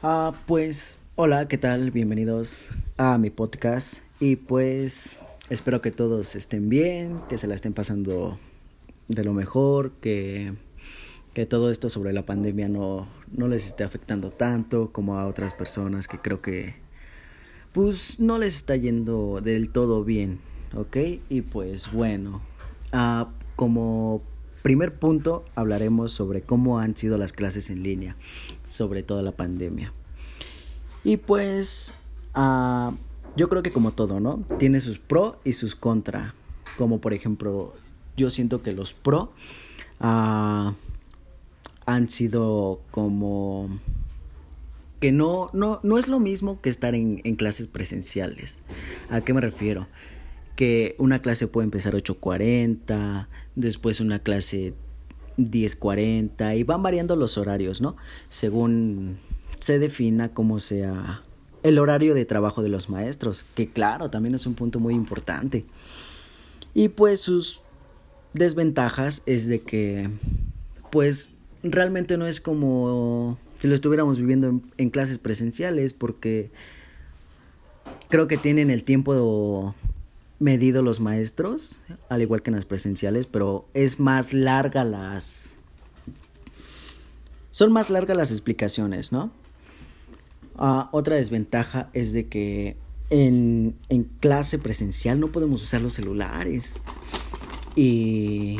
Ah, pues hola, ¿qué tal? Bienvenidos a mi podcast y pues espero que todos estén bien, que se la estén pasando de lo mejor, que, que todo esto sobre la pandemia no, no les esté afectando tanto como a otras personas que creo que pues no les está yendo del todo bien, ¿ok? Y pues bueno, ah, como primer punto hablaremos sobre cómo han sido las clases en línea, sobre toda la pandemia. Y pues uh, yo creo que como todo, ¿no? Tiene sus pro y sus contra. Como por ejemplo, yo siento que los pro uh, han sido como que no, no, no es lo mismo que estar en clases presenciales. ¿A qué me refiero? Que una clase puede empezar 8.40, después una clase 10.40 y van variando los horarios, ¿no? Según se defina como sea el horario de trabajo de los maestros, que claro, también es un punto muy importante. Y pues sus desventajas es de que pues realmente no es como si lo estuviéramos viviendo en, en clases presenciales porque creo que tienen el tiempo medido los maestros, al igual que en las presenciales, pero es más larga las... Son más largas las explicaciones, ¿no? Uh, otra desventaja es de que en, en, clase presencial no podemos usar los celulares. Y,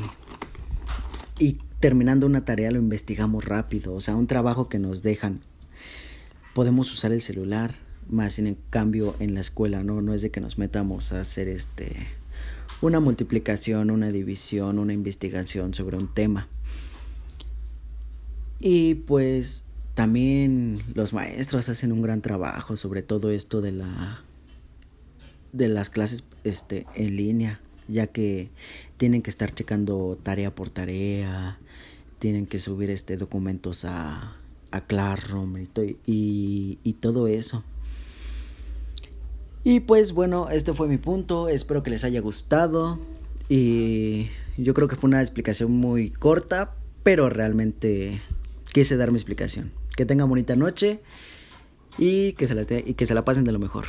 y terminando una tarea lo investigamos rápido. O sea, un trabajo que nos dejan, podemos usar el celular más en cambio en la escuela no no es de que nos metamos a hacer este una multiplicación una división una investigación sobre un tema. Y pues también los maestros hacen un gran trabajo sobre todo esto de la de las clases este en línea ya que tienen que estar checando tarea por tarea tienen que subir este documentos a a Classroom y, todo eso y pues bueno, este fue mi punto, espero que les haya gustado y yo creo que fue una explicación muy corta, pero realmente quise dar mi explicación. Que tengan bonita noche y que se la, y que se la pasen de lo mejor.